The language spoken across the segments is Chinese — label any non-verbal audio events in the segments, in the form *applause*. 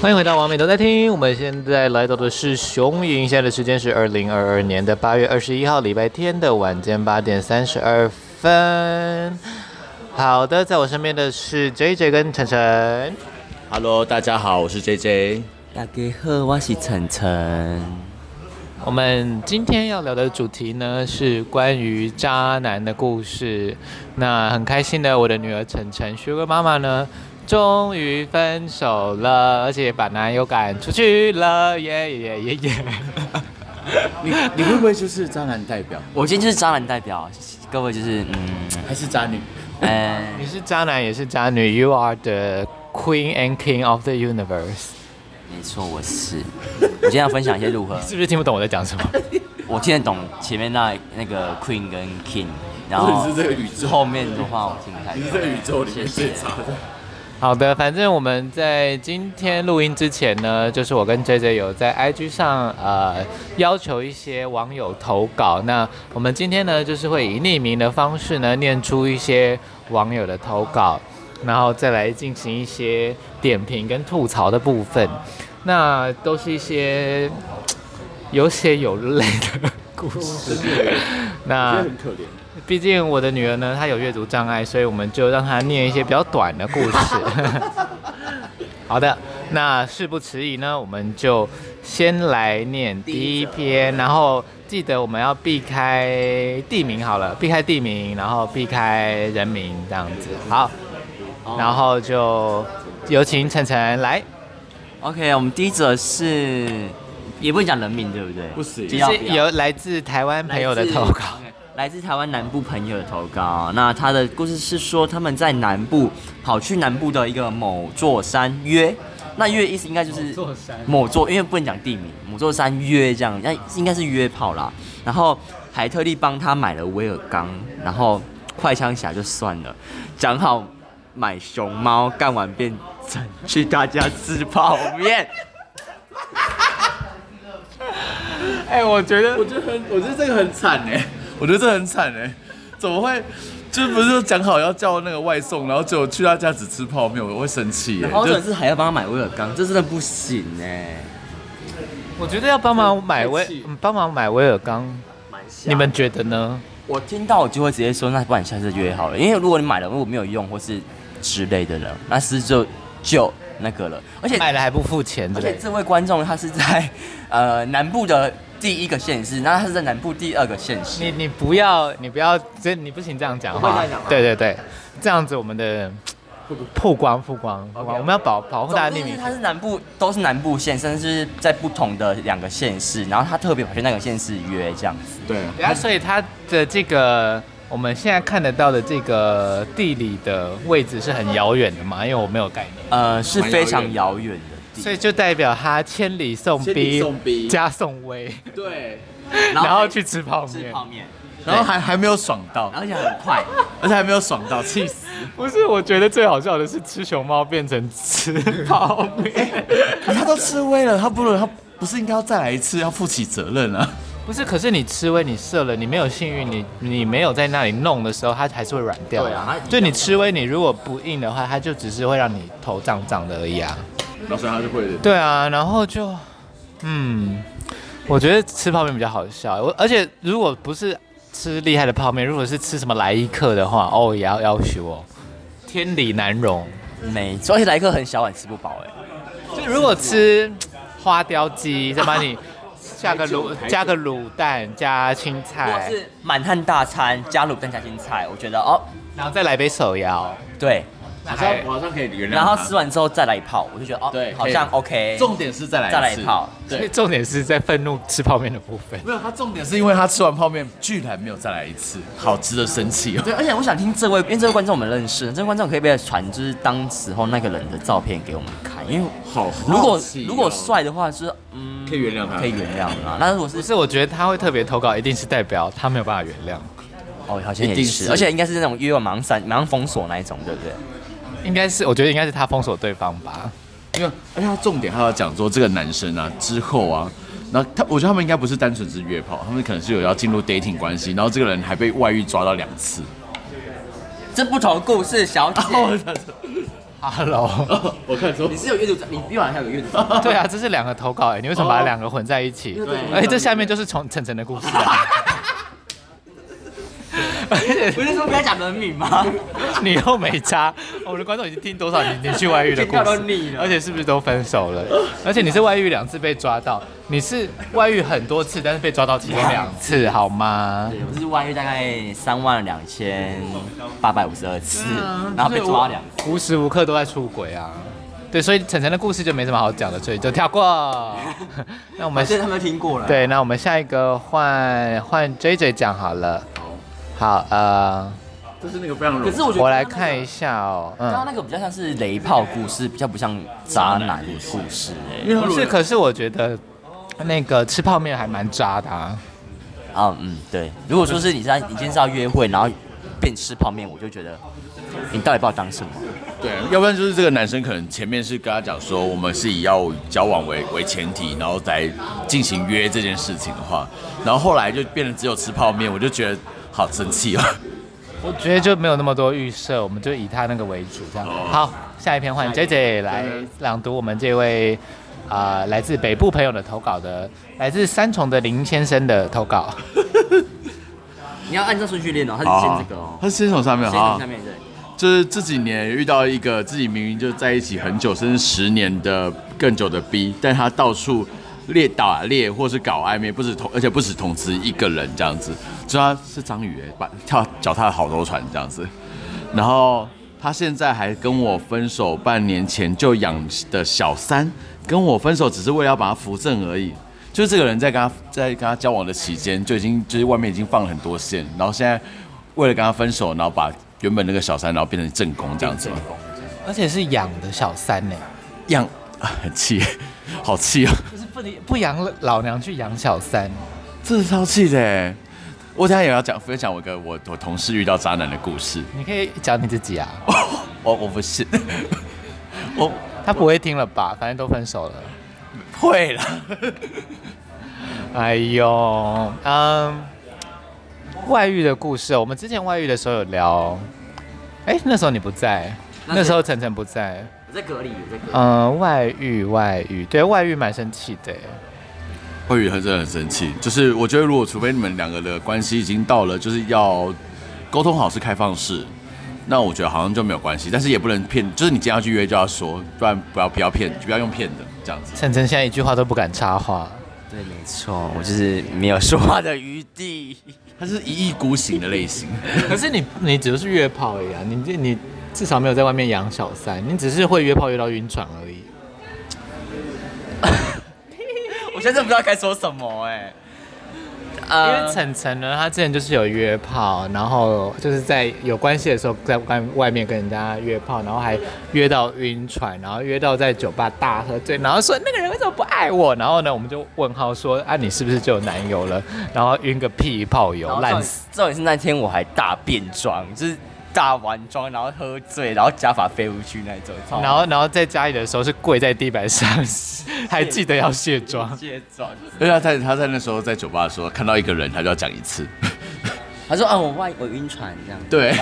欢迎回到王美都在听，我们现在来到的是雄鹰，现在的时间是二零二二年的八月二十一号礼拜天的晚间八点三十二分。好的，在我身边的是 JJ 跟晨晨。Hello，大家好，我是 JJ。大家好，我是晨晨。我们今天要聊的主题呢是关于渣男的故事。那很开心的，我的女儿晨晨，Sugar 妈妈呢，终于分手了，而且把男友赶出去了，耶耶耶耶！*laughs* 你你会不会就是渣男代表？我今天就是渣男代表，各位就是嗯，还是渣女？嗯，你是渣男也是渣女，You are the queen and king of the universe。没错，我是。我今天要分享一些如何？*laughs* 是不是听不懂我在讲什么？*laughs* 我听得懂前面那那个 queen 跟 king，然后是这个宇宙后面的话我听不太懂。你是这个宇宙里面最渣的。好的，反正我们在今天录音之前呢，就是我跟 JJ 有在 IG 上呃要求一些网友投稿。那我们今天呢，就是会以匿名的方式呢念出一些网友的投稿，然后再来进行一些点评跟吐槽的部分。那都是一些 *tsk* 有血有泪的故事。那很可怜。毕竟我的女儿呢，她有阅读障碍，所以我们就让她念一些比较短的故事。*laughs* 好的，那事不迟疑呢，我们就先来念第一篇，然后记得我们要避开地名好了，避开地名，然后避开人名这样子。好，然后就有请晨晨来。OK，我们第一则是也不能讲人名，对不对？不是有来自台湾朋友的投稿。来自台湾南部朋友的投稿，那他的故事是说他们在南部跑去南部的一个某座山约，那约意思应该就是某座山，某座，因为不能讲地名，某座山约这样，那应该是约炮啦。然后还特地帮他买了威尔刚，然后快枪侠就算了，讲好买熊猫，干完变整去大家吃泡面。*laughs* 哎、欸，我觉得，我觉得很，我觉得这个很惨哎。我觉得这很惨哎，怎么会？就不是讲好要叫那个外送，然后就去他家只吃泡面，我会生气哎。或者是还要帮他买威尔刚，这真的不行哎。我觉得要帮忙买威，帮忙买威尔刚，你们觉得呢？我听到我就会直接说，那不然下次约好了，因为如果你买了如果没有用或是之类的人，那是就就那个了。而且买了还不付钱，而且这位观众他是在 *laughs* 呃南部的。第一个县市，那他是在南部第二个县市。你你不要，你不要，这你不行这样讲话。对对对，这样子我们的曝光曝光.我们要保保护大家匿名。他是南部，都是南部县，甚至是在不同的两个县市，然后他特别跑去那个县市约这样子。对，然后所以他的这个我们现在看得到的这个地理的位置是很遥远的嘛？因为我没有概念。呃，是非常遥远的。所以就代表他千里送逼，送逼加送威，对，*laughs* 然后去吃泡面，吃泡面，然后还还没有爽到，而且很快，*laughs* 而且还没有爽到，气死！不是，我觉得最好笑的是吃熊猫变成吃泡面，*laughs* 他都吃威了，他不能，他不是应该要再来一次，要负起责任啊？不是，可是你吃威，你射了，你没有幸运，你你没有在那里弄的时候，它还是会软掉。对啊，就你吃威，你如果不硬的话，它就只是会让你头胀胀的而已啊。老师他就会的。对啊，然后就，嗯，我觉得吃泡面比较好笑。我而且如果不是吃厉害的泡面，如果是吃什么来一克的话，哦，也要要求哦，天理难容。没错，而且来一客很小碗吃不饱哎。就如果吃花雕鸡，再把你加个卤加个卤蛋加青菜，或是满汉大餐加卤蛋加青菜，我觉得哦，然后再来杯手摇，对。好像好像可以原谅，然后吃完之后再来一泡，我就觉得哦，对，好像 OK。重点是再来再来一泡，对，*laughs* 重点是在愤怒吃泡面的部分。没有，他重点是因为他吃完泡面居然没有再来一次，好值得生气哦。对，而且我想听这位，因为这位观众我们认识，这位观众可以不可以传就是当时候那个人的照片给我们看？因为好，如果如果帅的话是嗯，可以原谅他，可以原谅啊。那如果是不，是我觉得他会特别投稿，一定是代表他没有办法原谅。哦，好像也是，而且应该是那种约马上闪马上封锁那一种，对不对？应该是，我觉得应该是他封锁对方吧，因为而且他重点还要讲说这个男生啊之后啊，然后他我觉得他们应该不是单纯是约炮，他们可能是有要进入 dating 关系，然后这个人还被外遇抓到两次，这不同的故事，小姐。*laughs* Hello，*laughs* 我看错，你是有阅读障，你比我还有阅读障。对啊，这是两个投稿哎，你为什么把两个混在一起？对而且这下面就是从晨晨的故事啊。而 *laughs* 且不是说不要讲人名吗？*laughs* 你又没差，我们的观众已经听多少你你去外遇的故事，听到都腻了而且是不是都分手了？而且你是外遇两次被抓到，你是外遇很多次，但是被抓到其中两次，*laughs* 好吗？对，我是外遇大概三万两千八百五十二次，然后被抓两次。无时无刻都在出轨啊。对，所以晨晨的故事就没什么好讲的，所以就跳过。那我们现在他们听过了。对，那我们下一个换换 JJ 讲好了。好，呃，这是那个非常，可是我觉得我来看一下哦。刚刚那个比较像是雷炮故事，比较不像渣男故事哎。是，可是我觉得那个吃泡面还蛮渣的啊。啊，嗯，对。如果说是你在你今天是要约会，然后变吃泡面，我就觉得你到底把我当什么？对，要不然就是这个男生可能前面是跟他讲说，我们是以要交往为为前提，然后再进行约这件事情的话，然后后来就变成只有吃泡面，我就觉得。好生气哦！我觉得就没有那么多预设，我们就以他那个为主，这样。好，下一篇换 JJ 来朗读我们这位啊、呃、来自北部朋友的投稿的，来自三重的林先生的投稿。*laughs* 你要按照顺序练哦，他是先这个哦，他是先从上面哈，下面对，就是这几年遇到一个自己明明就在一起很久，甚至十年的更久的 B，但他到处。猎打猎，或是搞暧昧，不止同，而且不止同时一个人这样子。就他是张宇哎，把跳脚踏了好多船这样子。然后他现在还跟我分手，半年前就养的小三跟我分手，只是为了要把他扶正而已。就是这个人在跟他在跟他交往的期间，就已经就是外面已经放了很多线，然后现在为了跟他分手，然后把原本那个小三，然后变成正宫这样子。而且是养的小三呢，养啊，很 *laughs* 气，好气啊！不不养老娘去养小三，这是超气的。我等下也要讲分享我一个我我同事遇到渣男的故事。你可以讲你自己啊。*laughs* 我我不是，*laughs* 我他不会听了吧？反正都分手了。会了。哎呦，嗯，外遇的故事，我们之前外遇的时候有聊。哎，那时候你不在，那时候晨晨不在。我在隔离，我在隔离。嗯，外遇，外遇，对，外遇蛮生气的。外遇很真的很生气，就是我觉得如果除非你们两个的关系已经到了，就是要沟通好是开放式，那我觉得好像就没有关系。但是也不能骗，就是你今天要去约就要说，不然不要不要骗，不要用骗的这样子。晨晨现在一句话都不敢插话。对，没错，我就是没有说话的余地。*laughs* 他是一意孤行的类型。可是你你只是约炮而已啊，你你。至少没有在外面养小三，你只是会约炮约到晕船而已。*laughs* 我现在真不知道该说什么哎、欸，*laughs* 因为晨晨呢，他之前就是有约炮，然后就是在有关系的时候在外外面跟人家约炮，然后还约到晕船，然后约到在酒吧大喝醉，然后说那个人为什么不爱我？然后呢，我们就问号说啊，你是不是就有男友了？然后晕个屁炮友烂死。重点是那天我还大变装，就是。大完妆，然后喝醉，然后假发飞出去那种。然后，然后在家里的时候是跪在地板上，还记得要卸妆。卸妆。对啊，他在他在那时候在酒吧的时候看到一个人，他就要讲一次。*laughs* 他说：“啊，我外我晕船这样。”对。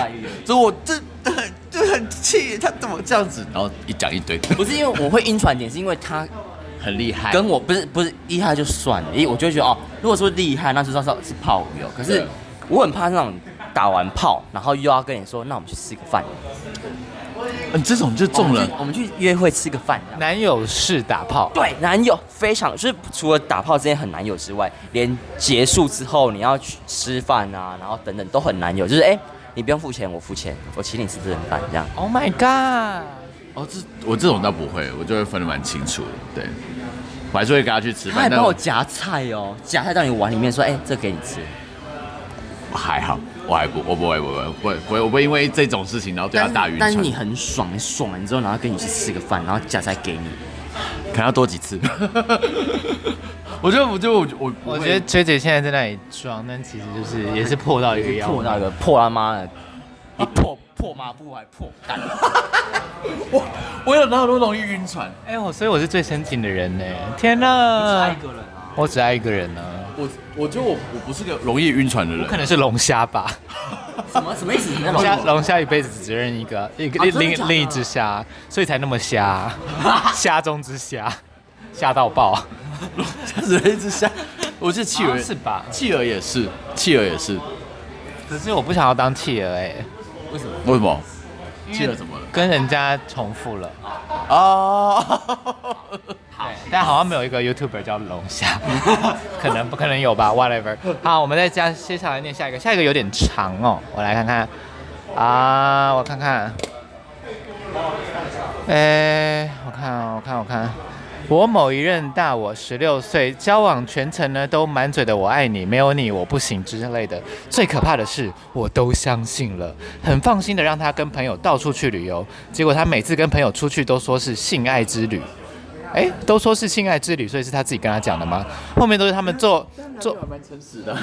所以我这很就很气，他怎么这样子？然后一讲一堆。不是因为我会晕船点，是因为他 *laughs* 很厉害。跟我不是不是厉害就算了，因为我就觉得哦，如果说厉害，那就知道是炮友。可是我很怕那种。打完炮，然后又要跟你说，那我们去吃个饭。嗯，这种就中了。我们去约会吃个饭。男友是打炮。对，男友非常就是除了打炮之间很男友之外，连结束之后你要去吃饭啊，然后等等都很男友。就是哎，你不用付钱，我付钱，我请你吃这顿饭这样。Oh my god！哦，这我这种倒不会，我就会分得蛮清楚的。对，我还是会跟他去吃饭。他还帮我夹菜哦，夹菜到你碗里面说，哎，这给你吃。还好。我还不，我不会，不会，不会，不会，我不会因为这种事情然后对他大晕船。但是你很爽，你爽完之后，然后跟你去吃个饭，然后夹菜给你，可能要多几次。*laughs* 我觉得，我就我我我觉得 JJ 现在在那里装，但其实就是也是破到一个样，破到一个破他妈的，一破破抹布还破蛋。*laughs* 我我有那么多容易晕船？哎我，所以我是最深情的人呢！天哪，差一个人啊。我只爱一个人呢。我我觉得我我不是个容易晕船的人，可能是龙虾吧。*laughs* 什么什么意思？龙虾龙虾一辈子只认一个一个另另另一只虾，所以才那么虾，*laughs* 虾中之虾，虾到爆。龙虾只认一只虾，我是企鹅是吧？企鹅也是，企鹅也是。可是我不想要当企鹅哎。为什么？为什么？企鹅怎么了？跟人家重复了。哦。好，但好像没有一个 YouTuber 叫龙虾，*laughs* 可能不可能有吧？Whatever。好，我们再加接下来念下一个，下一个有点长哦，我来看看。啊，我看看。哎，我看，我看，我看。我某一任大我十六岁，交往全程呢都满嘴的我爱你，没有你我不行之类的。最可怕的是，我都相信了，很放心的让他跟朋友到处去旅游，结果他每次跟朋友出去都说是性爱之旅。哎，都说是性爱之旅，所以是他自己跟他讲的吗？后面都是他们做做，蛮诚实的。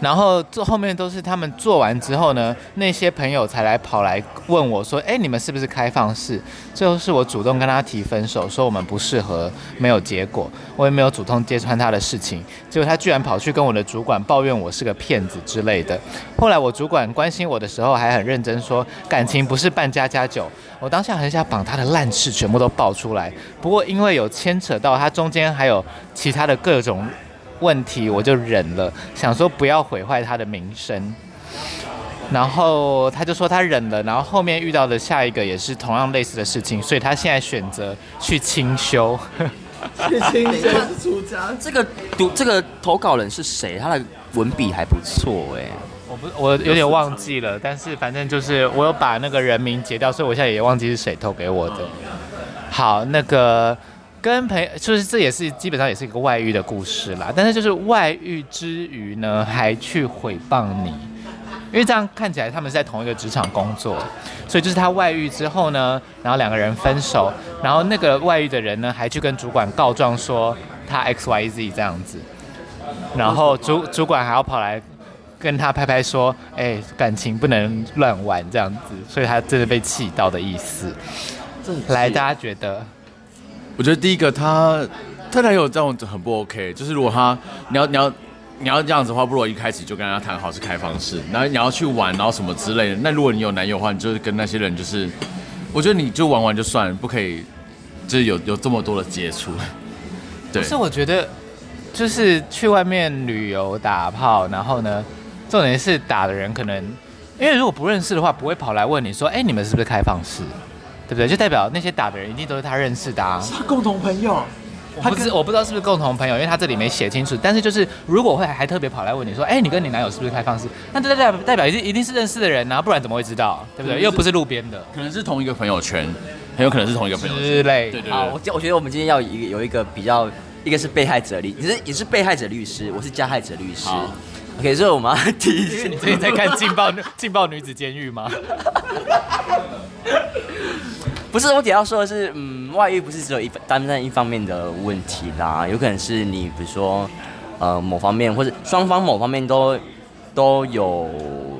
然后做后面都是他们做完之后呢，那些朋友才来跑来问我说：“哎，你们是不是开放式？”最后是我主动跟他提分手，说我们不适合，没有结果。我也没有主动揭穿他的事情，结果他居然跑去跟我的主管抱怨我是个骗子之类的。后来我主管关心我的时候，还很认真说：“感情不是办家家酒。”我当下很想把他的烂事全部都爆出来，不过因为有牵扯到他中间还有其他的各种问题，我就忍了，想说不要毁坏他的名声。然后他就说他忍了，然后后面遇到的下一个也是同样类似的事情，所以他现在选择去清修。去清修出家。这个读这个投稿人是谁？他的文笔还不错哎。我不，我有点忘记了，但是反正就是我有把那个人名截掉，所以我现在也忘记是谁投给我的。好，那个跟朋友，就是这也是基本上也是一个外遇的故事啦。但是就是外遇之余呢，还去诽谤你，因为这样看起来他们是在同一个职场工作，所以就是他外遇之后呢，然后两个人分手，然后那个外遇的人呢还去跟主管告状说他 X Y Z 这样子，然后主主管还要跑来。跟他拍拍说，哎、欸，感情不能乱玩这样子，所以他真的被气到的意思。来，大家觉得？我觉得第一个他，他男友这样子很不 OK。就是如果他，你要你要你要这样子的话，不如一开始就跟他谈好是开放式，然后你要去玩，然后什么之类的。那如果你有男友的话，你就是跟那些人就是，我觉得你就玩玩就算了，不可以就是有有这么多的接触。对。可是我觉得，就是去外面旅游打炮，然后呢？重点是打的人可能，因为如果不认识的话，不会跑来问你说，哎，你们是不是开放式，对不对？就代表那些打的人一定都是他认识的啊。是他共同朋友，我不知我不知道是不是共同朋友，因为他这里没写清楚。但是就是如果会还特别跑来问你说，哎，你跟你男友是不是开放式？那这代表代表一定一定是认识的人啊，不然怎么会知道，对不对？又不是路边的，可能是同一个朋友圈，很有可能是同一个朋友圈之类。对对对。好，我我觉得我们今天要一个有一个比较，一个是被害者律，你是你是被害者律师，我是加害者律师。OK，所以我们要提醒，*laughs* 你最近在看《劲爆 *laughs* 劲爆女子监狱》吗？不是，我主要说的是，嗯，外遇不是只有一单单一方面的问题啦，有可能是你比如说，呃，某方面或者双方某方面都都有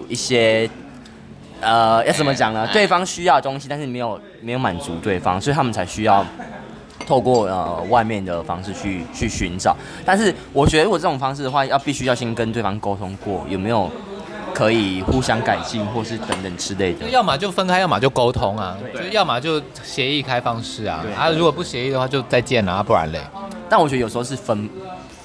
一些，呃，要怎么讲呢？对方需要的东西，但是没有没有满足对方，所以他们才需要。透过呃外面的方式去去寻找，但是我觉得如果这种方式的话，要必须要先跟对方沟通过，有没有可以互相改进，或是等等之类的。要么就分开，要么就沟通啊，就要么就协议开放式啊。啊，如果不协议的话，就再见了啊，不然嘞。但我觉得有时候是分，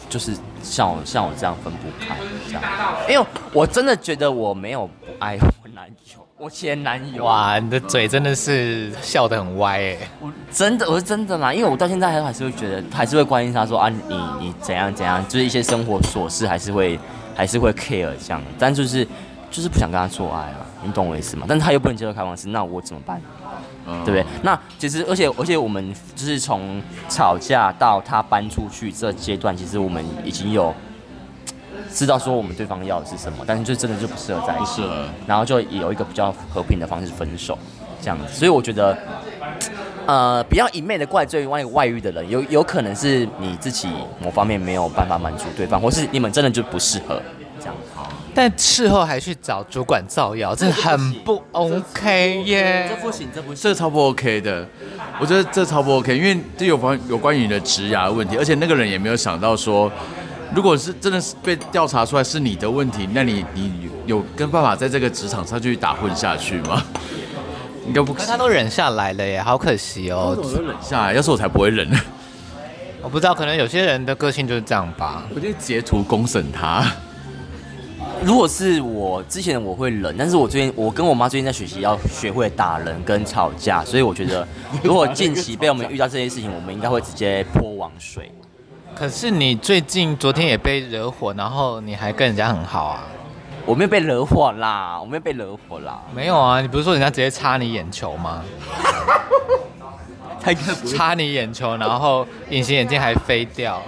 就是像我像我这样分不开这样，因为我真的觉得我没有不爱我男友。我前男友哇，你的嘴真的是笑得很歪哎！我真的，我是真的啦，因为我到现在还还是会觉得，还是会关心他说啊，你你怎样怎样，就是一些生活琐事还是会还是会 care 这样，但就是就是不想跟他做爱啊，你懂我意思吗？但是他又不能接受开放式，那我怎么办？嗯、对不对？那其实而且而且我们就是从吵架到他搬出去这阶段，其实我们已经有。知道说我们对方要的是什么，但是就真的就不适合在一起，然后就有一个比较和平的方式分手，这样子。所以我觉得，*tsk* 呃，不要一昧的怪罪外外遇的人，有有可能是你自己某方面没有办法满足对方，或是你们真的就不适合这样。但事后还去找主管造谣，这很不 OK 耶，这不行，这不行，这超不 OK 的。我觉得这超不 OK，因为这有关有关于你的职涯问题，而且那个人也没有想到说。如果是真的是被调查出来是你的问题，那你你有跟办法在这个职场上继续打混下去吗？*laughs* 应该不可。他都忍下来了耶，好可惜哦。我都忍下来，要是我才不会忍呢。我不知道，可能有些人的个性就是这样吧。我就截图公审他。如果是我之前我会忍，但是我最近我跟我妈最近在学习要学会打人跟吵架，所以我觉得如果近期被我们遇到这些事情，我们应该会直接泼网水。可是你最近昨天也被惹火，然后你还跟人家很好啊？我没有被惹火啦，我没有被惹火啦。没有啊，你不是说人家直接插你眼球吗？他插你眼球，然后隐形眼镜还飞掉，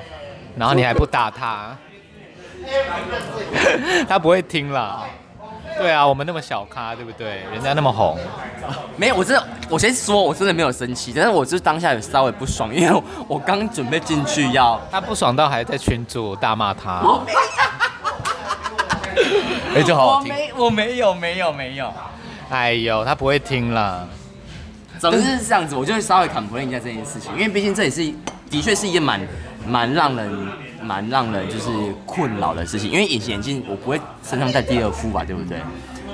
然后你还不打他。他不会听啦，*laughs* 对啊，我们那么小咖，对不对？人家那么红，*laughs* 没有，我真的，我先说，我真的没有生气，但是我就是当下有稍微不爽，因为我，*laughs* 我刚准备进去要，他不爽到还在群主大骂他，哎，就好好听，我没，我没有，没有，没有，哎呦，他不会听了，总之是这样子，我就会稍微 complain 一下这件事情，因为毕竟这也是，的确是一件蛮，蛮让人。蛮让人就是困扰的事情，因为隐形眼镜我不会身上戴第二副吧，对不对？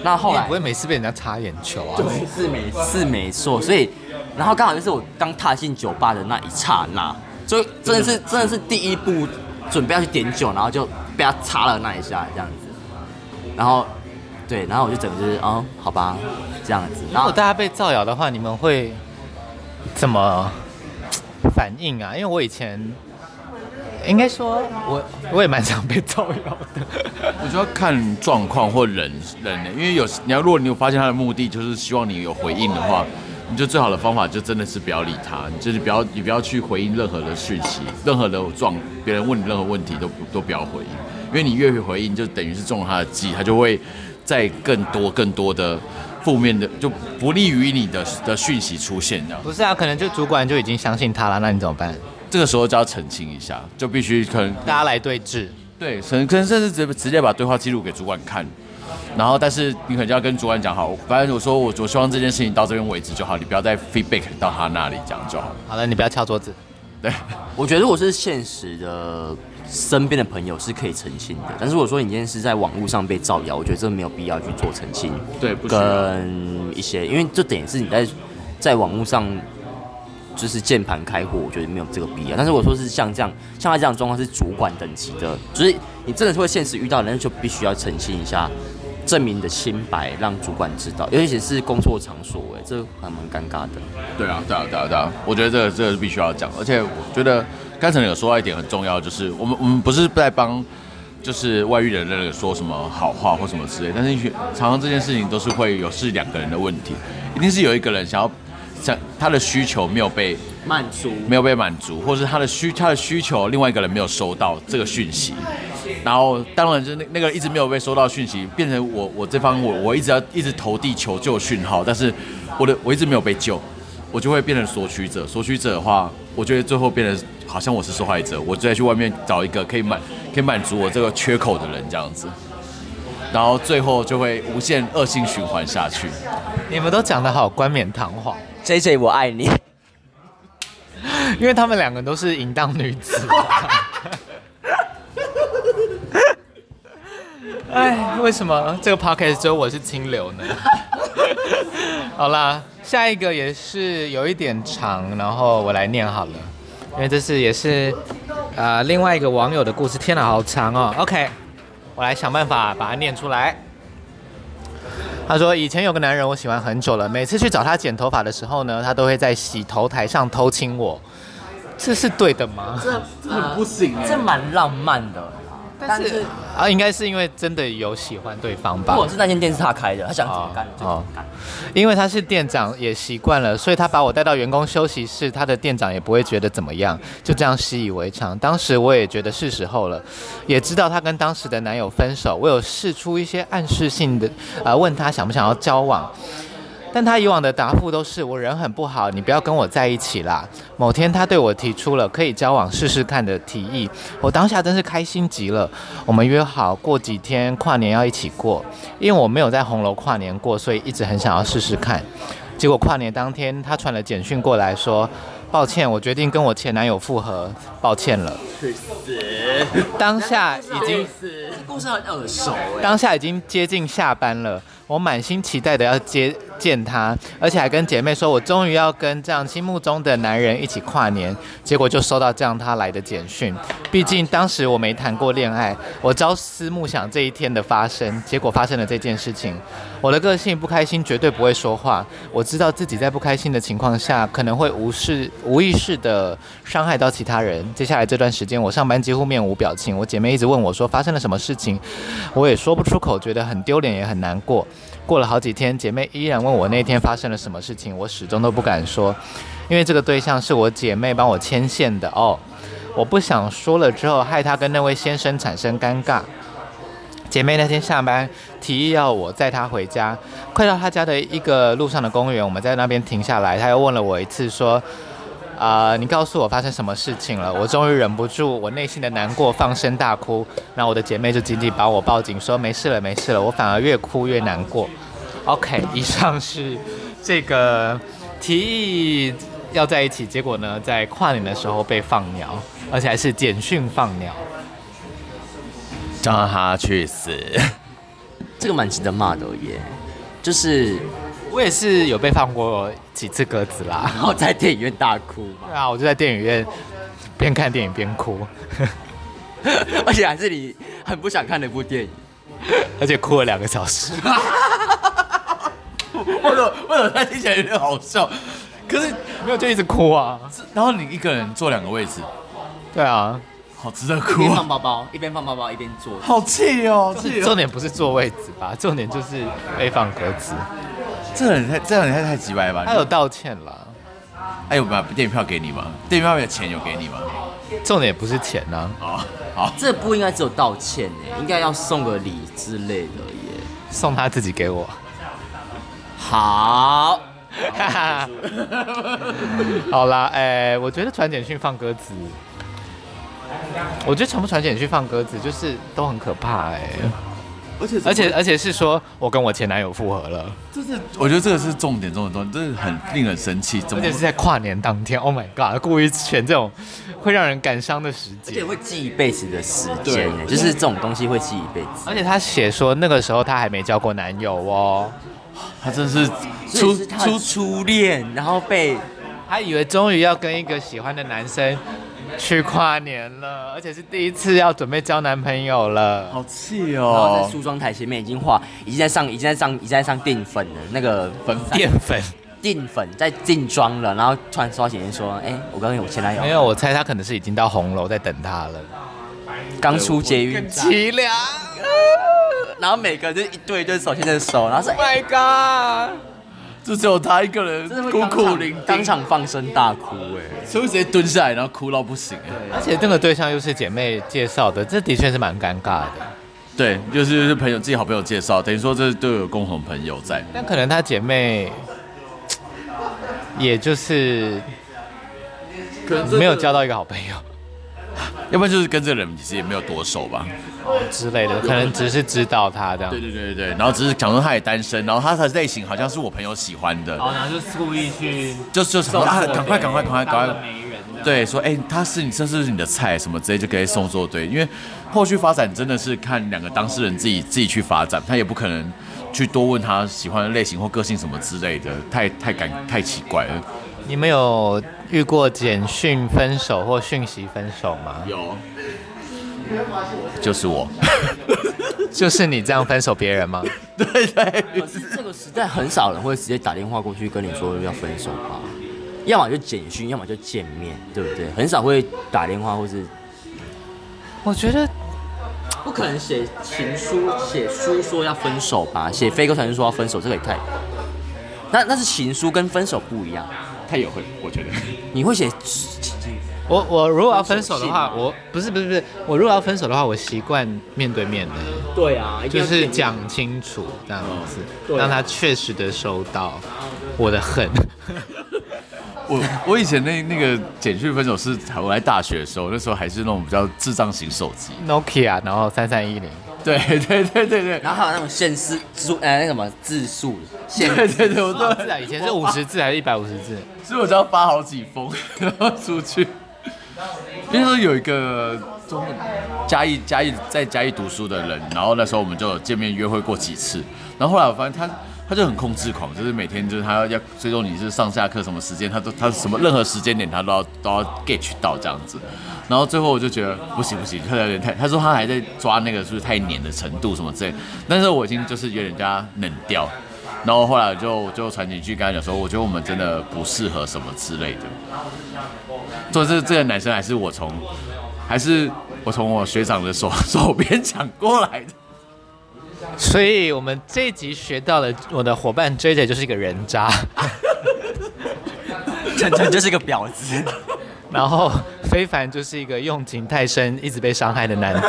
那后来不会每次被人家擦眼球啊？对，是没是没错。所以，然后刚好就是我刚踏进酒吧的那一刹那，所以真的是真的是第一步准备要去点酒，然后就被他擦了那一下这样子。然后，对，然后我就整个就是哦，好吧，这样子。然后大家被造谣的话，你们会怎么反应啊？因为我以前。应该说我，我我也蛮常被造谣的。我就要看状况或人人，因为有你要，如果你有发现他的目的就是希望你有回应的话，你就最好的方法就真的是不要理他，你就是不要你不要去回应任何的讯息，任何的状，别人问你任何问题都都不要回应，因为你越会回应，就等于是中了他的计，他就会在更多更多的负面的就不利于你的的讯息出现的。不是啊，可能就主管就已经相信他了，那你怎么办？这个时候就要澄清一下，就必须可能大家来对峙，对，可能可能甚至直直接把对话记录给主管看，然后但是你可能就要跟主管讲好，反正我说我我希望这件事情到这边为止就好，你不要再 feedback 到他那里讲就好。好了，你不要敲桌子。对，我觉得如果是现实的身边的朋友是可以澄清的，但是如果说你今天是在网络上被造谣，我觉得这没有必要去做澄清。对，跟一些，因为这等于是你在在网络上。就是键盘开火，我觉得没有这个必要。但是我说是像这样，像他这样状况是主管等级的，就是你真的是会现实遇到人，就必须要澄清一下，证明你的清白，让主管知道。尤其是工作场所，哎，这还蛮尴尬的。对啊，对啊，对啊，对啊，我觉得这个这个是必须要讲。而且我觉得刚才有说到一点很重要，就是我们我们不是在帮就是外遇的人说什么好话或什么之类，但是常常这件事情都是会有是两个人的问题，一定是有一个人想要。像他的需求没有被满足，没有被满足，或是他的需他的需求，另外一个人没有收到这个讯息，然后当然就是那那个一直没有被收到讯息，变成我我这方我我一直要一直投递求救讯号，但是我的我一直没有被救，我就会变成索取者，索取者的话，我觉得最后变成好像我是受害者，我就再去外面找一个可以满可以满足我这个缺口的人这样子，然后最后就会无限恶性循环下去。你们都讲得好冠冕堂皇。J J，我爱你，*laughs* 因为他们两个都是淫荡女子。*laughs* 哎，为什么这个 podcast 只有我是清流呢？*laughs* 好啦，下一个也是有一点长，然后我来念好了，因为这是也是呃另外一个网友的故事。天哪，好长哦。OK，我来想办法把它念出来。他说：“以前有个男人，我喜欢很久了。每次去找他剪头发的时候呢，他都会在洗头台上偷亲我。这是对的吗？这这很不行欸，这蛮浪漫的。”但是啊，应该是因为真的有喜欢对方吧。如果是那间店是他开的，他想怎么干就怎么干。因为他是店长，也习惯了，所以他把我带到员工休息室，他的店长也不会觉得怎么样，就这样习以为常。当时我也觉得是时候了，也知道他跟当时的男友分手，我有试出一些暗示性的，呃，问他想不想要交往。但他以往的答复都是我人很不好，你不要跟我在一起啦。某天他对我提出了可以交往试试看的提议，我当下真是开心极了。我们约好过几天跨年要一起过，因为我没有在红楼跨年过，所以一直很想要试试看。结果跨年当天他传了简讯过来说，抱歉，我决定跟我前男友复合，抱歉了。当下已经，故事很耳熟。当下已经接近下班了，我满心期待的要接见他，而且还跟姐妹说，我终于要跟这样心目中的男人一起跨年。结果就收到这样他来的简讯。毕竟当时我没谈过恋爱，我朝思暮想这一天的发生，结果发生了这件事情。我的个性不开心，绝对不会说话。我知道自己在不开心的情况下，可能会无视、无意识的伤害到其他人。接下来这段时间，我上班几乎面无表情。我姐妹一直问我说发生了什么事情，我也说不出口，觉得很丢脸，也很难过。过了好几天，姐妹依然问我那天发生了什么事情，我始终都不敢说，因为这个对象是我姐妹帮我牵线的哦。我不想说了之后，害她跟那位先生产生尴尬。姐妹那天下班提议要我载她回家，快到她家的一个路上的公园，我们在那边停下来，她又问了我一次，说：“、呃，你告诉我发生什么事情了？”我终于忍不住我内心的难过，放声大哭。然后我的姐妹就紧紧把我抱紧，说：“没事了，没事了。”我反而越哭越难过。OK，*laughs* 以上是这个提议要在一起，结果呢，在跨年的时候被放鸟，而且还是简讯放鸟。叫他去死！这个蛮值得骂的耶，就是我也是有被放过几次鸽子啦，*laughs* 然后在电影院大哭。对啊，我就在电影院边看电影边哭，*laughs* 而且还是你很不想看的一部电影，而且哭了两个小时。*laughs* 为什么？为什么他听起来有点好笑？可是没有就一直哭啊。然后你一个人坐两个位置，对啊。好值得哭。一边放包包，一边放包包，一边坐。好气哦！重点不是坐位置吧？重点就是被放鸽子。这人太，这人太太直白吧？他有道歉了。哎，有把电影票给你吗？电影票的钱有给你吗？重点不是钱呐。好，好，这不应该只有道歉哎，应该要送个礼之类的耶。送他自己给我。好。哈 *laughs* 哈好啦，哎，我觉得传简讯放鸽子。我觉得传不传简讯放鸽子，就是都很可怕哎、欸，而且而且而且是说我跟我前男友复合了，就是我觉得这个是重点中的重点，这是很令人生气，而且是在跨年当天，Oh my god，故意选这种会让人感伤的时间，而且会记一辈子的时间，就是这种东西会记一辈子。而且他写说那个时候他还没交过男友哦，他真是初初初恋，然后被他以为终于要跟一个喜欢的男生。*laughs* 去跨年了，而且是第一次要准备交男朋友了，好气哦！然后在梳妆台前面已经画，已经在上，已经在上，已经在上淀粉了，那个粉淀粉，淀粉在进妆了，然后突然刷起来说：“哎、欸，我刚刚有前男友。”没有，我猜他可能是已经到红楼在等他了，刚出捷运，很凄凉。*laughs* 然后每个人就一对一对手牵着手，然后说：“Oh my god！” 就只有他一个人孤苦伶仃，当场放声大哭，哎，所以直接蹲下来，然后哭到不行，哎，而且那个对象又是姐妹介绍的，这的确是蛮尴尬的。对，就是是朋友自己好朋友介绍，等于说这都有共同朋友在。但可能她姐妹，也就是可能没有交到一个好朋友。要不然就是跟这个人其实也没有多熟吧，之类的，可能只是知道他这样。对对对对，然后只是讲说他也单身，然后他的类型好像是我朋友喜欢的。然后就故意去，就就说啊，赶快赶快赶快赶快，对，说哎，他是你这是你的菜什么之类，就可以送做对，因为后续发展真的是看两个当事人自己自己去发展，他也不可能去多问他喜欢的类型或个性什么之类的，太太感太奇怪了。你们有遇过简讯分手或讯息分手吗？有，就是我，*laughs* 就是你这样分手别人吗？*laughs* 对对。可是这个时代很少人会直接打电话过去跟你说要分手吧？要么就简讯，要么就见面，对不对？很少会打电话或是。我觉得不可能写情书、写书说要分手吧？写飞鸽传书说要分手，这个也太……那那是情书，跟分手不一样。他也会，我觉得你会写。我我如果要分手的话，我不是不是不是，我如果要分手的话，我习惯面对面的。对啊，就是讲清楚这样子，让他确实的收到我的恨。*laughs* 我我以前那那个简讯分手是我来大学的时候，那时候还是那种比较智障型手机，Nokia，然后三三一零。对对对对对，然后还有那种限时数，呃，那什么字数，限对对对，我都字啊，以前是五十字还是一百五十字？所以我就要发好几封，*laughs* 然后出去。那时候有一个中嘉义嘉义在嘉义读书的人，然后那时候我们就有见面约会过几次，然后后来我发现他他就很控制狂，就是每天就是他要要追踪你是上下课什么时间，他都他什么任何时间点他都要都要 get 到这样子，然后最后我就觉得不行不行，他有点太，他说他还在抓那个是不是太黏的程度什么之类，但是我已经就是有点加冷掉，然后后来就就传几句跟他讲说，我觉得我们真的不适合什么之类的。说这这个男生还是我从，还是我从我学长的手手边抢过来的。所以我们这一集学到了，我的伙伴 JJ 就是一个人渣，晨晨就是一个婊子，然后非凡就是一个用情太深、一直被伤害的男子。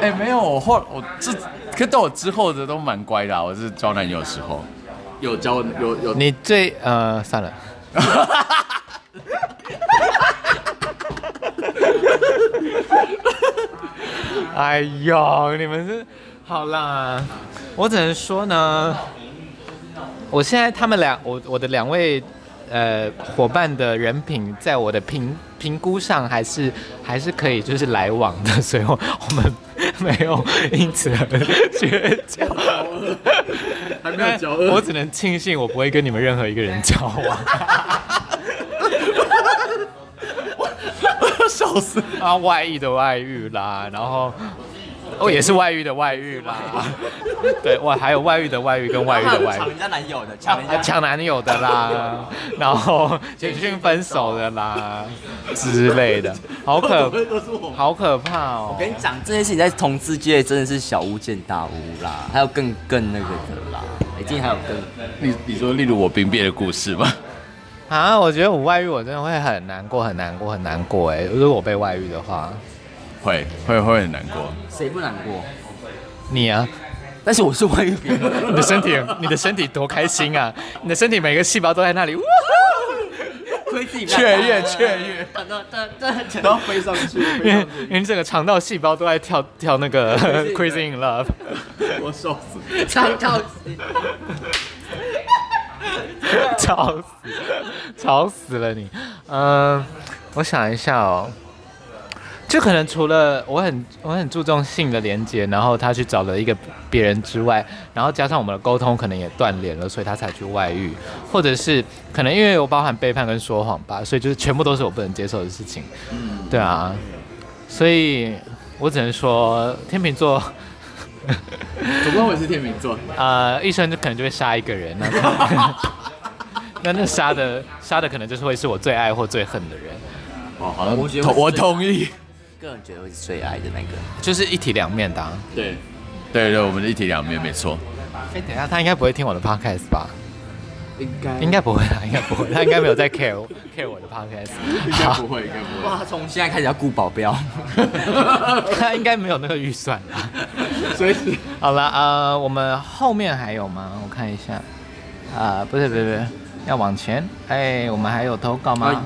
哎、欸，没有，我后我这，可到我之后的都蛮乖的、啊。我是交男友的时候，有交有有。你最呃算了。*laughs* 哎呦，你们是好啦，我只能说呢，我现在他们俩，我我的两位呃伙伴的人品，在我的评评估上还是还是可以就是来往的，*laughs* 所以我我们没有因此而绝交，还没有交恶，我只能庆幸我不会跟你们任何一个人交往。*laughs* *laughs* 笑死啊！外遇的外遇啦，然后哦也是外遇的外遇啦，对，哇，还有外遇的外遇跟外遇的外遇，抢人家男友的，抢人家 *laughs* 抢男友的啦，*laughs* 然后简讯分手的啦之类的，好可好可怕哦！我跟你讲，这件事情在同志界真的是小巫见大巫啦，还有更更那个的啦，一定还有更你你说例如我兵变的故事吗？啊，我觉得我外遇，我真的会很难过，很难过，很难过。哎，如果我被外遇的话，会会会很难过。谁不难过？你啊！但是我是外遇别人，*laughs* 你的身体，你的身体多开心啊！你的身体每个细胞都在那里，*laughs* 哇！窥自己雀跃雀跃，然后飞上去，因为因为这个肠道细胞都在跳跳那个 *laughs* Crazy in Love，我笑死，肠道。吵死，吵死了你！嗯、呃，我想一下哦，就可能除了我很我很注重性的连接，然后他去找了一个别人之外，然后加上我们的沟通可能也断联了，所以他才去外遇，或者是可能因为我包含背叛跟说谎吧，所以就是全部都是我不能接受的事情。嗯，对啊，所以我只能说天秤座。总共我是天秤座，呃，一生就可能就会杀一个人，那 *laughs* 那那杀的杀的可能就是会是我最爱或最恨的人。哦，好了我觉得我同意，个人觉得会是最爱的那个，就是一体两面的、啊。对，对对，我们的一体两面没错。哎、欸，等一下，他应该不会听我的 podcast 吧？应该应该不会啦，应该不会，他应该没有在 care care 我的 podcast，应该不会，应该不会。哇，他从现在开始要雇保镖，*laughs* 他应该没有那个预算啦。所以好了，呃，我们后面还有吗？我看一下，啊、呃，不是，不是，不是，要往前。哎、欸，我们还有投稿吗？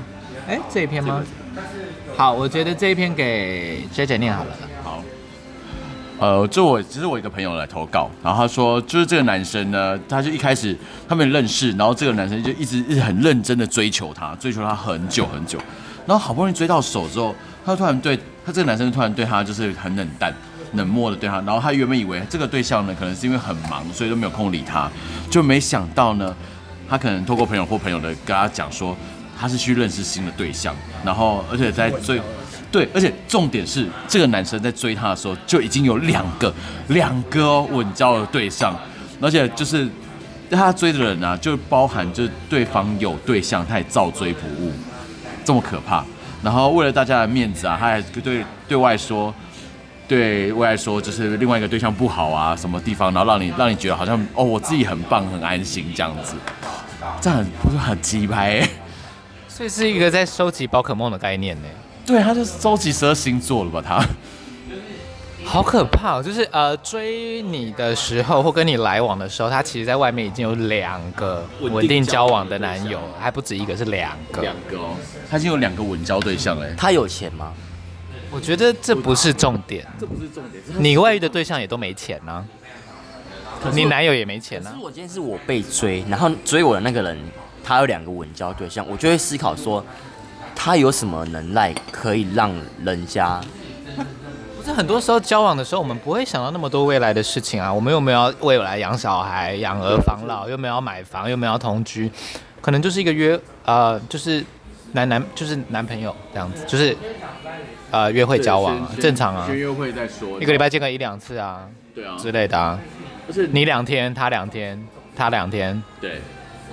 哎、欸，这一篇吗？好，我觉得这一篇给 J J 念好了。好呃，就我其实我一个朋友来投稿，然后他说，就是这个男生呢，他就一开始他们认识，然后这个男生就一直一直很认真的追求他，追求他很久很久，然后好不容易追到手之后，他突然对他这个男生突然对他就是很冷淡、冷漠的对他，然后他原本以为这个对象呢，可能是因为很忙，所以都没有空理他，就没想到呢，他可能透过朋友或朋友的跟他讲说，他是去认识新的对象，然后而且在追。对，而且重点是，这个男生在追她的时候就已经有两个、两个稳交的对象，而且就是他追的人啊，就包含就是对方有对象，他也照追不误，这么可怕。然后为了大家的面子啊，他还对对外说，对外说就是另外一个对象不好啊，什么地方，然后让你让你觉得好像哦，我自己很棒、很安心这样子，这样不是很鸡掰？所以是一个在收集宝可梦的概念呢。对，他就是收集十二星座了吧？他好可怕哦！就是呃，追你的时候或跟你来往的时候，他其实在外面已经有两个稳定交往的男友，还不止一个，是两个。两个哦，他已经有两个稳交对象哎。他有钱吗？我觉得这不是重点，这不是重点。你外遇的对象也都没钱呢、啊，你男友也没钱呢、啊。可是我今天是我被追，然后追我的那个人，他有两个稳交对象，我就会思考说，他有什么能耐可以让人家？*laughs* 不是很多时候交往的时候，我们不会想到那么多未来的事情啊。我们又没有未来养小孩、养儿防老，又没有买房，又没有同居，可能就是一个约，呃，就是男男就是男朋友这样子，就是。呃，约会交往啊，正常啊。先约会再说，一个礼拜见个一两次啊，对啊，之类的啊。不是你两天，他两天，他两天，对，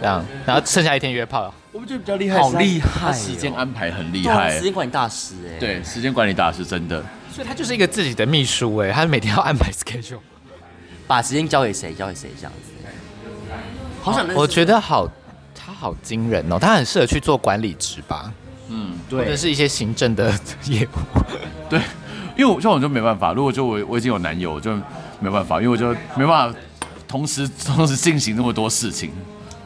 这样，然后剩下一天约炮。我们觉得比较厉害，好厉害，他时间安排很厉害，时间管理大师哎。对，时间管理大师真的。所以他就是一个自己的秘书哎，他每天要安排 *laughs* schedule，把时间交给谁，交给谁这样子。好想，我觉得好，他好惊人哦，他很适合去做管理职吧。嗯，对，或者是一些行政的业务，*laughs* 对，因为我像我就没办法，如果就我我已经有男友，我就没办法，因为我就没办法同时同时进行那么多事情。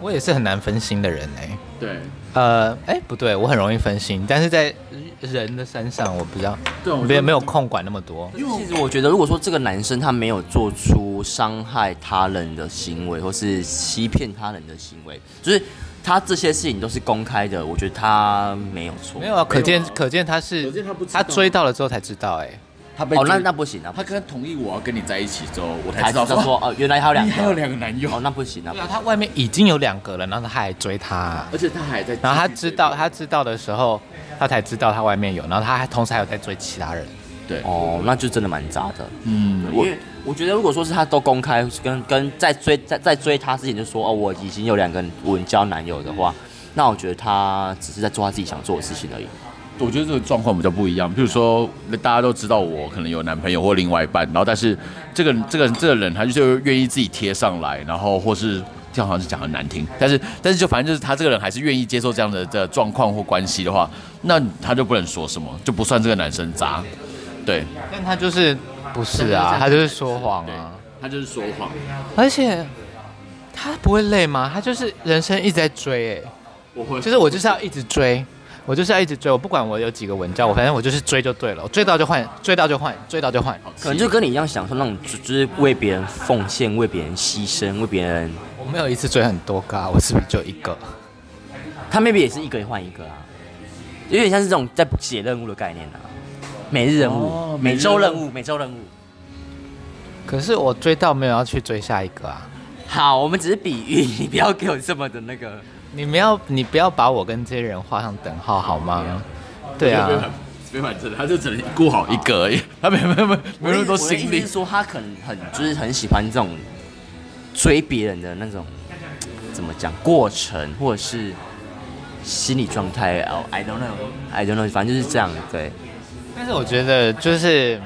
我也是很难分心的人哎。对，呃，哎、欸，不对，我很容易分心，但是在人的身上，我比较对，我别没有空管那么多。因为其实我觉得，如果说这个男生他没有做出伤害他人的行为，或是欺骗他人的行为，就是。他这些事情都是公开的，我觉得他没有错。没有啊，可见可见他是，他追到了之后才知道，哎，他被哦，那那不行啊，他跟同意我要跟你在一起之后，我才知道说哦，*laughs* 原来还有两个，还有两个男友，哦，那不行啊。对啊，他外面已经有两个了，然后他还追他，而且他还在，然后他知道他知道的时候，他才知道他外面有，然后他还同时还有在追其他人。对，哦，那就真的蛮渣的。嗯，我我觉得如果说是他都公开跟跟在追在在追他之前就说哦，我已经有两个稳交男友的话。那我觉得他只是在做他自己想做的事情而已。我觉得这个状况比较不一样。比如说，大家都知道我可能有男朋友或另外一半，然后但是这个这个这个人他就愿意自己贴上来，然后或是这样好像是讲很难听，但是但是就反正就是他这个人还是愿意接受这样的的状况或关系的话，那他就不能说什么，就不算这个男生渣。对，但他就是不是啊，他就是说谎啊，他就是说谎。而且他不会累吗？他就是人生一直在追哎、欸。就是我就是要一直追，我就是要一直追，我不管我有几个文章，我反正我就是追就对了，我追到就换，追到就换，追到就换。可能就跟你一样享受那种，就是为别人奉献、为别人牺牲、为别人。我没有一次追很多个啊，我是不是就一个？他 maybe 也是一个换一个啊，有点像是这种在写任务的概念啊，每日任务、哦、每周任务、每周任务。可是我追到没有要去追下一个啊。好，我们只是比喻，你不要给我这么的那个。你们要，你不要把我跟这些人画上等号好吗？对啊，没反正他就只能顾好一个而已，他没没没没那么多心力。是说他可能很就是很喜欢这种追别人的那种怎么讲过程，或者是心理状态。哦，I don't know，I don't know，反正就是这样。对，但是我觉得就是。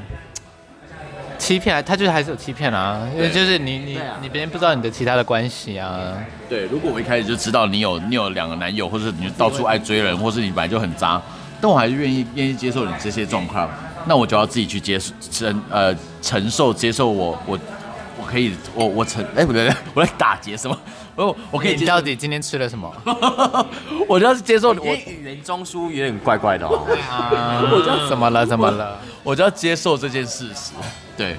欺骗啊，他就是还是有欺骗啊，因为就是你你你别人不知道你的其他的关系啊。对，如果我一开始就知道你有你有两个男友，或者你到处爱追人，或是你本来就很渣，但我还是愿意愿意接受你这些状况，那我就要自己去接受承呃承受接受我我我可以我我承哎不对不对，*laughs* 我在打劫什么？我我可以你到底今天吃了什么？*laughs* 我就要接受我语言中枢有点怪怪的哦。啊，我就怎么了怎么了？我就要接受这件事实。对，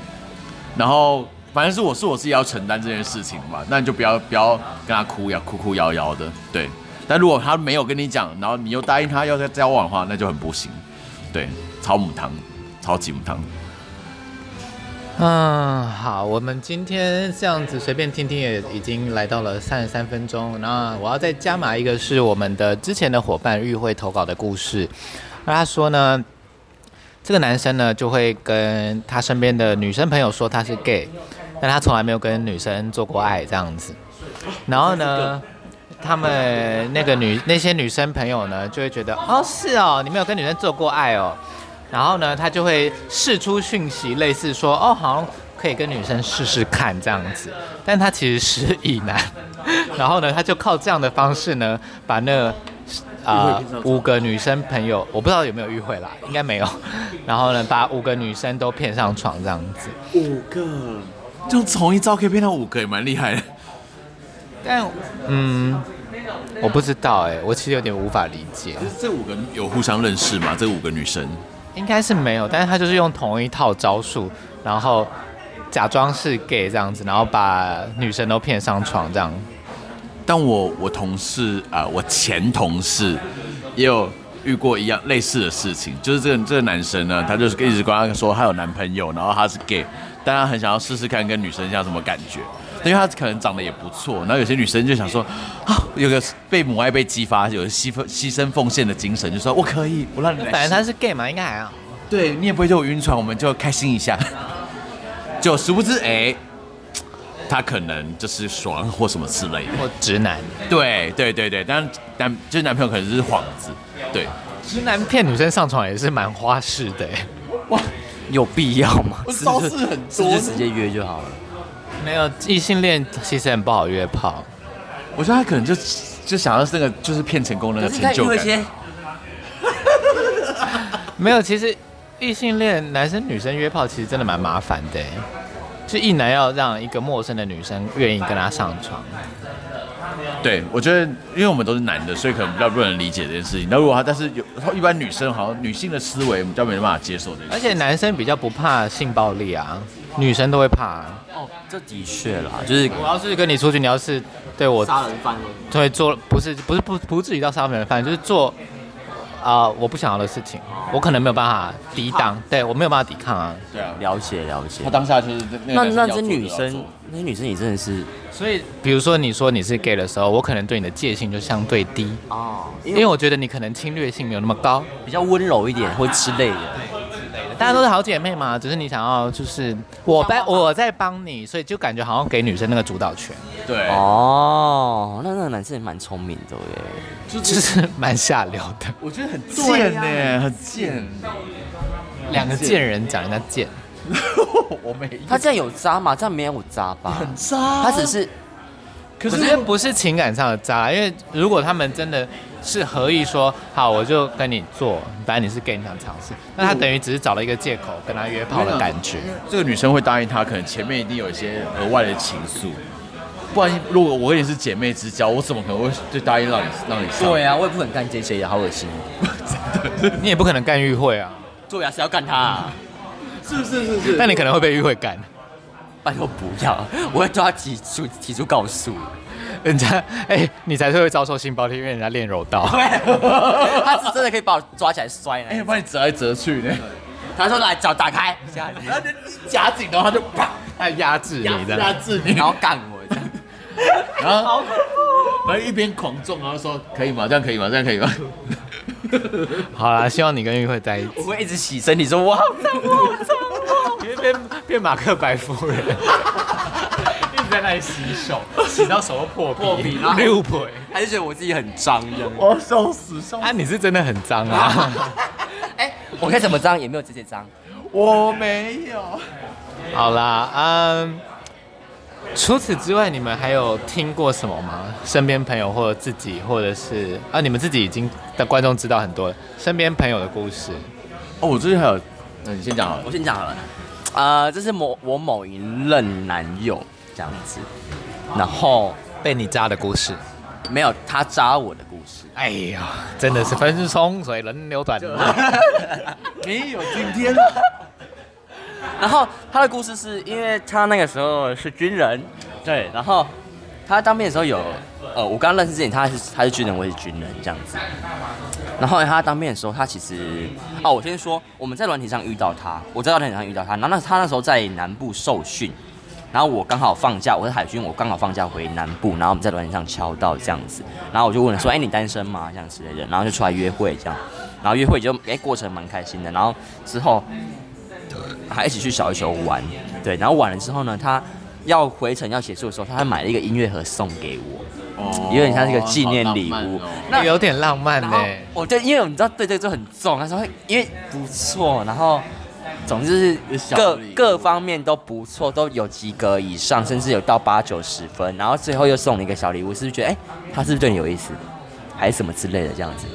然后反正是我是我自己要承担这件事情嘛，那你就不要不要跟他哭呀，哭哭摇摇的。对，但如果他没有跟你讲，然后你又答应他要再交往的话，那就很不行。对，超母汤，超级母汤。嗯，好，我们今天这样子随便听听也已经来到了三十三分钟。那我要再加码一个是我们的之前的伙伴玉慧投稿的故事，那他说呢。这个男生呢，就会跟他身边的女生朋友说他是 gay，但他从来没有跟女生做过爱这样子。然后呢，他们那个女那些女生朋友呢，就会觉得哦，是哦，你没有跟女生做过爱哦。然后呢，他就会试出讯息，类似说哦，好像可以跟女生试试看这样子。但他其实是乙男。*laughs* 然后呢，他就靠这样的方式呢，把那。啊、呃，五个女生朋友，我不知道有没有约会啦，应该没有。*laughs* 然后呢，把五个女生都骗上床这样子。五个，就从一招可以骗到五个，也蛮厉害的。但，嗯，我不知道哎、欸，我其实有点无法理解。这五个有互相认识吗？这五个女生？应该是没有，但是他就是用同一套招数，然后假装是 gay 这样子，然后把女生都骗上床这样。但我我同事啊、我前同事也有遇过一样类似的事情，就是这个这个男生呢，他就是一直跟他说他有男朋友，然后他是 gay，但他很想要试试看跟女生像什么感觉，因为他可能长得也不错，然后有些女生就想说啊，有个被母爱被激发，有个牺牲牺牲奉献的精神，就说我可以，我让你来。反正他是 gay 嘛，应该还好。对，你也不会就晕船，我们就开心一下。*laughs* 就殊不知，哎、欸，他可能就是爽或什么之类的，或直男。对对对对，但男就是男朋友可能就是幌子。对，直男骗女生上床也是蛮花式的。哇，有必要吗？招式很多，直接约就好了。没有异性恋其实很不好约炮。我觉得他可能就就想要那个就是骗成功那个成就感。*laughs* 没有，其实。异性恋男生女生约炮其实真的蛮麻烦的，就一男要让一个陌生的女生愿意跟他上床。对，我觉得因为我们都是男的，所以可能比较不能理解这件事情。那如果他，但是有一般女生好像女性的思维，我们比较没办法接受的。而且男生比较不怕性暴力啊，女生都会怕。哦，这的确啦，就是我要是跟你出去，你要是对我杀人犯，对做不是不是不不至于到杀人犯，就是做。啊、呃，我不想要的事情，我可能没有办法抵挡，对我没有办法抵抗啊。对啊，了解了解。他当下就是那那这女生，那些女生你真的是，所以比如说你说你是 gay 的时候，我可能对你的戒心就相对低哦，因为我觉得你可能侵略性没有那么高，比较温柔一点，或之类的。大家都是好姐妹嘛，只是你想要就是我在我在帮你，所以就感觉好像给女生那个主导权。对哦，那那个男生也蛮聪明的耶，就是蛮下流的。我觉得很贱呢，很贱。两个贱人讲人家贱，*laughs* 我没。他这样有渣吗？这样没有渣吧？很渣。他只是，可是不是情感上的渣，因为如果他们真的。是合意说好，我就跟你做，反正你是 gay 你想尝试，那他等于只是找了一个借口跟他约炮的感觉。这个女生会答应他，可能前面一定有一些额外的情愫，不然如果我跟你是姐妹之交，我怎么可能会就答应让你让你上？对啊，我也不可能干这些，好恶心。真的，你也不可能干玉会啊。*laughs* 对啊，是要干他啊？是是是是。但你可能会被玉会干。拜托不要，我会抓他提出提出告诉。*laughs* 人家哎、欸，你才是会遭受性暴力，因为人家练柔道。*laughs* 他是真的可以把我抓起来摔呢，哎、欸，把你折来折去呢。他说来脚打开，*laughs* 然后夹紧的话就啪，他压制你，压制你，然后干我这样，然后然后一边狂撞，然后说可以吗？这样可以吗？这样可以吗？好啦，希望你跟玉慧在一起。我会一直洗身体，说我好脏，我好脏，因为变变马克白夫人。在那里洗手，*laughs* 洗到手都破皮，破皮六倍，还是觉得我自己很脏，这样。我笑死，笑死。啊，你是真的很脏啊！*laughs* 哎、欸，我该怎么脏也没有这些脏，我没有。好啦，嗯，除此之外，你们还有听过什么吗？身边朋友或者自己，或者是啊，你们自己已经的观众知道很多身边朋友的故事。哦，我最近还有，那你先讲好了，我先讲好了。啊、呃，这是某我某一任男友。这样子，然后被你扎的故事，没有他扎我的故事。哎呀，真的是风生水，人流转，*laughs* 没有今天了。然后他的故事是因为他那个时候是军人，对，然后他当兵的时候有，呃，我刚认识之前他是他是军人，我也是军人这样子。然后他当兵的时候，他其实，哦，我先说我们在软体上遇到他，我在软体上遇到他，然后那他那时候在南部受训。然后我刚好放假，我是海军，我刚好放假回南部，然后我们在软体上敲到这样子，然后我就问了说，哎，你单身吗？这样之类的，然后就出来约会这样，然后约会就哎过程蛮开心的，然后之后还一起去小琉球玩，对，然后玩了之后呢，他要回程要结束的时候，他还买了一个音乐盒送给我，哦，有点像是一个纪念礼物，哦、那有点浪漫呢。我对，因为你知道对这个就很重，他说因为不错，然后。总之是各各方面都不错，都有及格以上，甚至有到八九十分。然后最后又送你一个小礼物，是不是觉得哎、欸，他是不是对你有意思，还是什么之类的这样子？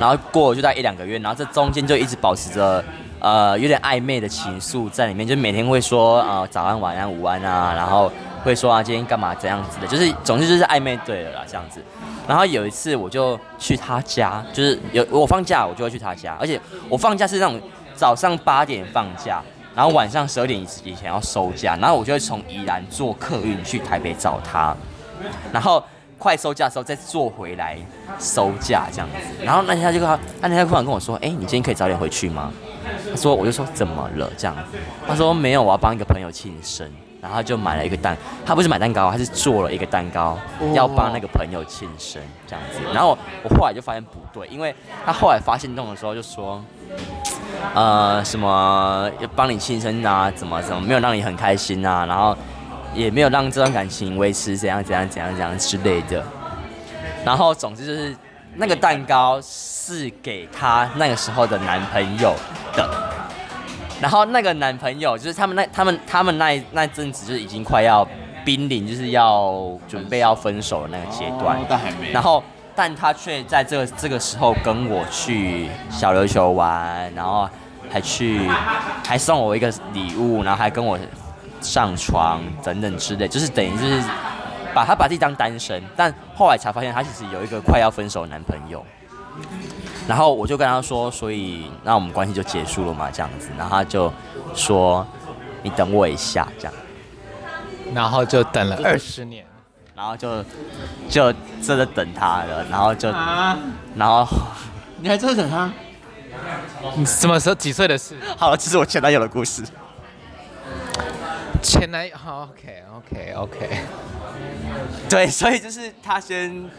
然后过了就在一两个月，然后这中间就一直保持着呃有点暧昧的情愫在里面，就每天会说呃早安、晚安、午安啊，然后会说啊今天干嘛这样子的，就是总之就是暧昧对了啦这样子。然后有一次我就去他家，就是有我放假我就会去他家，而且我放假是那种早上八点放假，然后晚上十二点以前要收假，然后我就会从宜兰坐客运去台北找他，然后。快收假的时候再坐回来收假这样子，然后那天他就他，那天他突然跟我说：“哎、你今天可以早点回去吗？”他说：“我就说怎么了？”这样子，他说：“没有，我要帮一个朋友庆生。”然后就买了一个蛋，他不是买蛋糕，他是做了一个蛋糕，要帮那个朋友庆生这样子。然后我后来就发现不对，因为他后来发现动的时候就说：“呃，什么要帮你庆生啊？怎么怎么没有让你很开心啊？”然后。也没有让这段感情维持怎样怎样怎样怎样之类的，然后总之就是那个蛋糕是给他那个时候的男朋友的，然后那个男朋友就是他们那他们他们那那阵子就是已经快要濒临就是要准备要分手的那个阶段，但还没，然后但他却在这个这个时候跟我去小琉球玩，然后还去还送我一个礼物，然后还跟我。上床等等之类，就是等于就是把他把自己当单身，但后来才发现他其实有一个快要分手的男朋友。然后我就跟他说，所以那我们关系就结束了嘛，这样子。然后他就说：“你等我一下，这样。”然后就等了二十年，然后就就真的等他了，然后就然后你还真的等他？你什么时候几岁的事？好了，这是我前男友的故事。前男友，OK OK OK，对，所以就是他先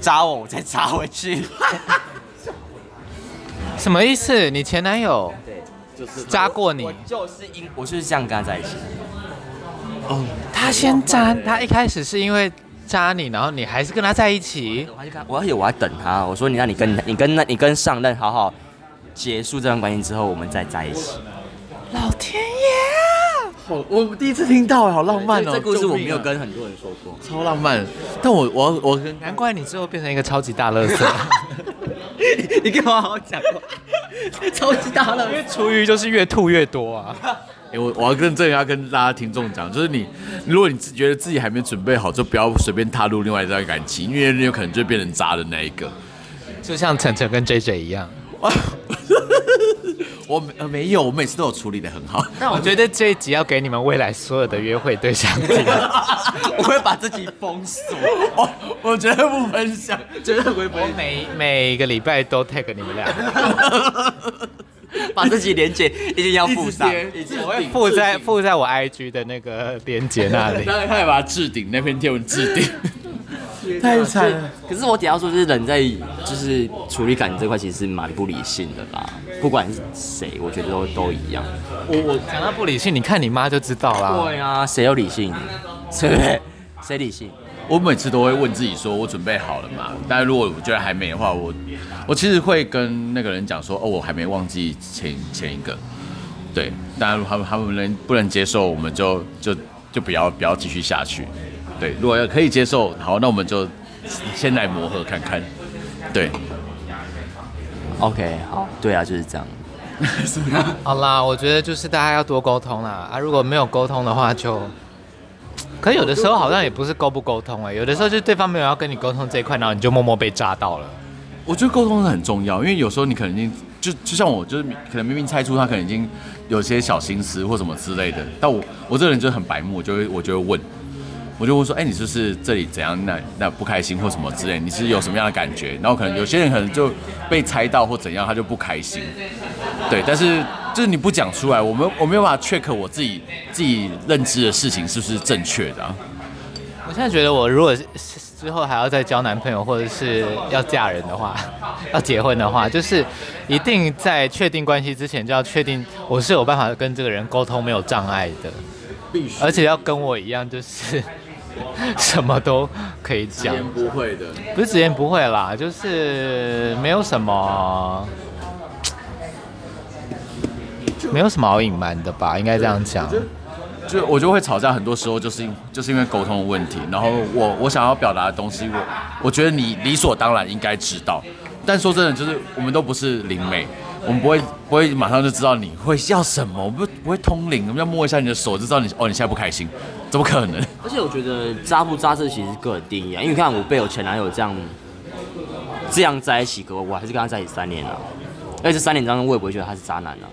扎我，我再扎回去。什么意思？你前男友对，就是扎过你？我就是因我就是这样跟他在一起。哦，他先扎，他一开始是因为扎你，然后你还是跟他在一起？我还跟他，我而且我还等他，我说你让你跟你跟那你跟上任好好结束这段关系之后，我们再在一起。老天爷！我第一次听到，好浪漫哦！这故事我没有跟很多人说过，超浪漫。但我我我难怪你最后变成一个超级大乐色。*laughs* 你跟我好好讲话。*laughs* 超级大了，因为厨余就是越吐越多啊。*laughs* 哎，我我要跟这个要跟大家听众讲，就是你如果你觉得自己还没准备好，就不要随便踏入另外一段感情，因为你有可能就变成渣的那一个。就像晨晨跟 JJ 一样。我呃没有，我每次都有处理的很好。但我 *laughs* 觉得这一集要给你们未来所有的约会对象听，*laughs* 我会把自己封锁。我我绝对不分享，绝对不会。我每每个礼拜都 tag 你们俩，把自己连接一定要附上，我会附在附在我 IG 的那个连接那里。*laughs* 当然他也把它置顶，那篇贴文置顶。太惨了。可是我底下说，就是人在就是处理感情这块，其实是蛮不理性的啦。不管是谁，我觉得都都一样。我我讲到不理性，你看你妈就知道啦。对啊，谁有理性？*laughs* 对不对？谁理性？我每次都会问自己说，我准备好了吗？但是如果我觉得还没的话，我我其实会跟那个人讲说，哦，我还没忘记前前一个。对，当然他们他们能不能接受，我们就就就不要不要继续下去。对，如果要可以接受，好，那我们就先来磨合看看。对，OK，好，对啊，就是这样。*laughs* 好啦，我觉得就是大家要多沟通啦。啊，如果没有沟通的话就，就可有的时候好像也不是沟不沟通哎、欸，有的时候就是对方没有要跟你沟通这一块，然后你就默默被炸到了。我觉得沟通是很重要，因为有时候你可能已经就就像我，就是可能明明猜出他可能已经有些小心思或什么之类的，但我我这个人就很白目，我就会我就会问。我就会说，哎、欸，你是不是这里怎样？那那不开心或什么之类？你是有什么样的感觉？然后可能有些人可能就被猜到或怎样，他就不开心。对，但是就是你不讲出来，我们我没有办法 check 我自己自己认知的事情是不是正确的、啊。我现在觉得，我如果之后还要再交男朋友或者是要嫁人的话，*laughs* 要结婚的话，就是一定在确定关系之前就要确定我是有办法跟这个人沟通没有障碍的，必须，而且要跟我一样，就是。*laughs* 什么都可以讲，直言不讳的，不是直言不讳啦，就是没有什么，*tsk* 没有什么好隐瞒的吧，应该这样讲。就我就会吵架，很多时候就是因就是因为沟通的问题。然后我我想要表达的东西，我我觉得你理所当然应该知道，但说真的，就是我们都不是灵媒，我们不会不会马上就知道你会要什么，我们不不会通灵，我们要摸一下你的手就知道你哦，你现在不开心，怎么可能？而且我觉得渣不渣这其实是个人定义啊，因为你看我被我前男友这样这样在一起过，我还是跟他在一起三年了，而且这三年当中我也不会觉得他是渣男啊。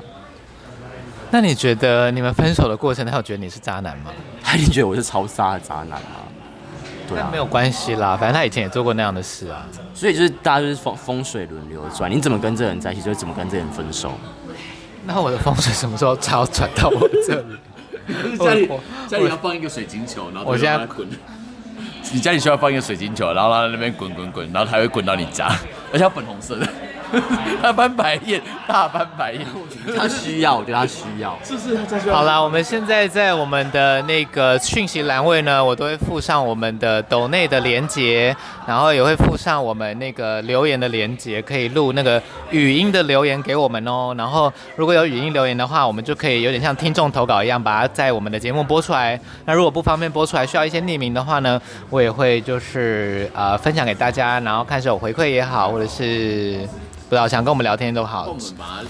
那你觉得你们分手的过程，他有觉得你是渣男吗？他一定觉得我是超渣的渣男啊。对啊，没有关系啦，反正他以前也做过那样的事啊。所以就是大家就是风风水轮流转，你怎么跟这个人在一起，就会怎么跟这个人分手。那我的风水什么时候才要转到我这里？*laughs* 家里家里要放一个水晶球，然后我现在滚。*laughs* 你家里需要放一个水晶球，然后它在那边滚滚滚，然后它会滚到你家，而且要粉红色的。*laughs* 他翻白眼，大翻白眼。他需要，我觉得他需要。是是，他需要。好啦，我们现在在我们的那个讯息栏位呢，我都会附上我们的抖内的连接，然后也会附上我们那个留言的连接，可以录那个语音的留言给我们哦。然后如果有语音留言的话，我们就可以有点像听众投稿一样，把它在我们的节目播出来。那如果不方便播出来，需要一些匿名的话呢，我也会就是呃分享给大家，然后看是有回馈也好，或者是。不知道想跟我们聊天都好，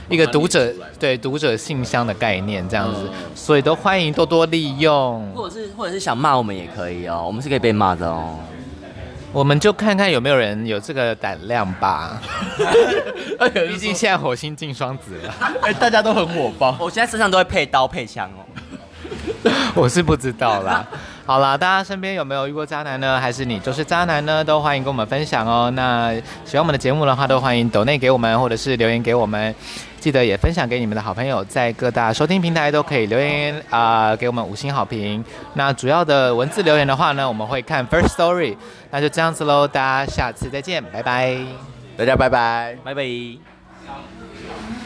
一个读者对读者信箱的概念这样子，所以都欢迎多多利用，或者是或者是想骂我们也可以哦，我们是可以被骂的哦，我们就看看有没有人有这个胆量吧。*laughs* 毕竟现在火星进双子了，*laughs* 哎，大家都很火爆，我现在身上都会配刀配枪哦。*laughs* 我是不知道啦。好了，大家身边有没有遇过渣男呢？还是你就是渣男呢？都欢迎跟我们分享哦。那喜欢我们的节目的话，都欢迎抖内给我们，或者是留言给我们。记得也分享给你们的好朋友，在各大收听平台都可以留言啊、呃，给我们五星好评。那主要的文字留言的话呢，我们会看 First Story。那就这样子喽，大家下次再见，拜拜，大家拜拜，拜拜。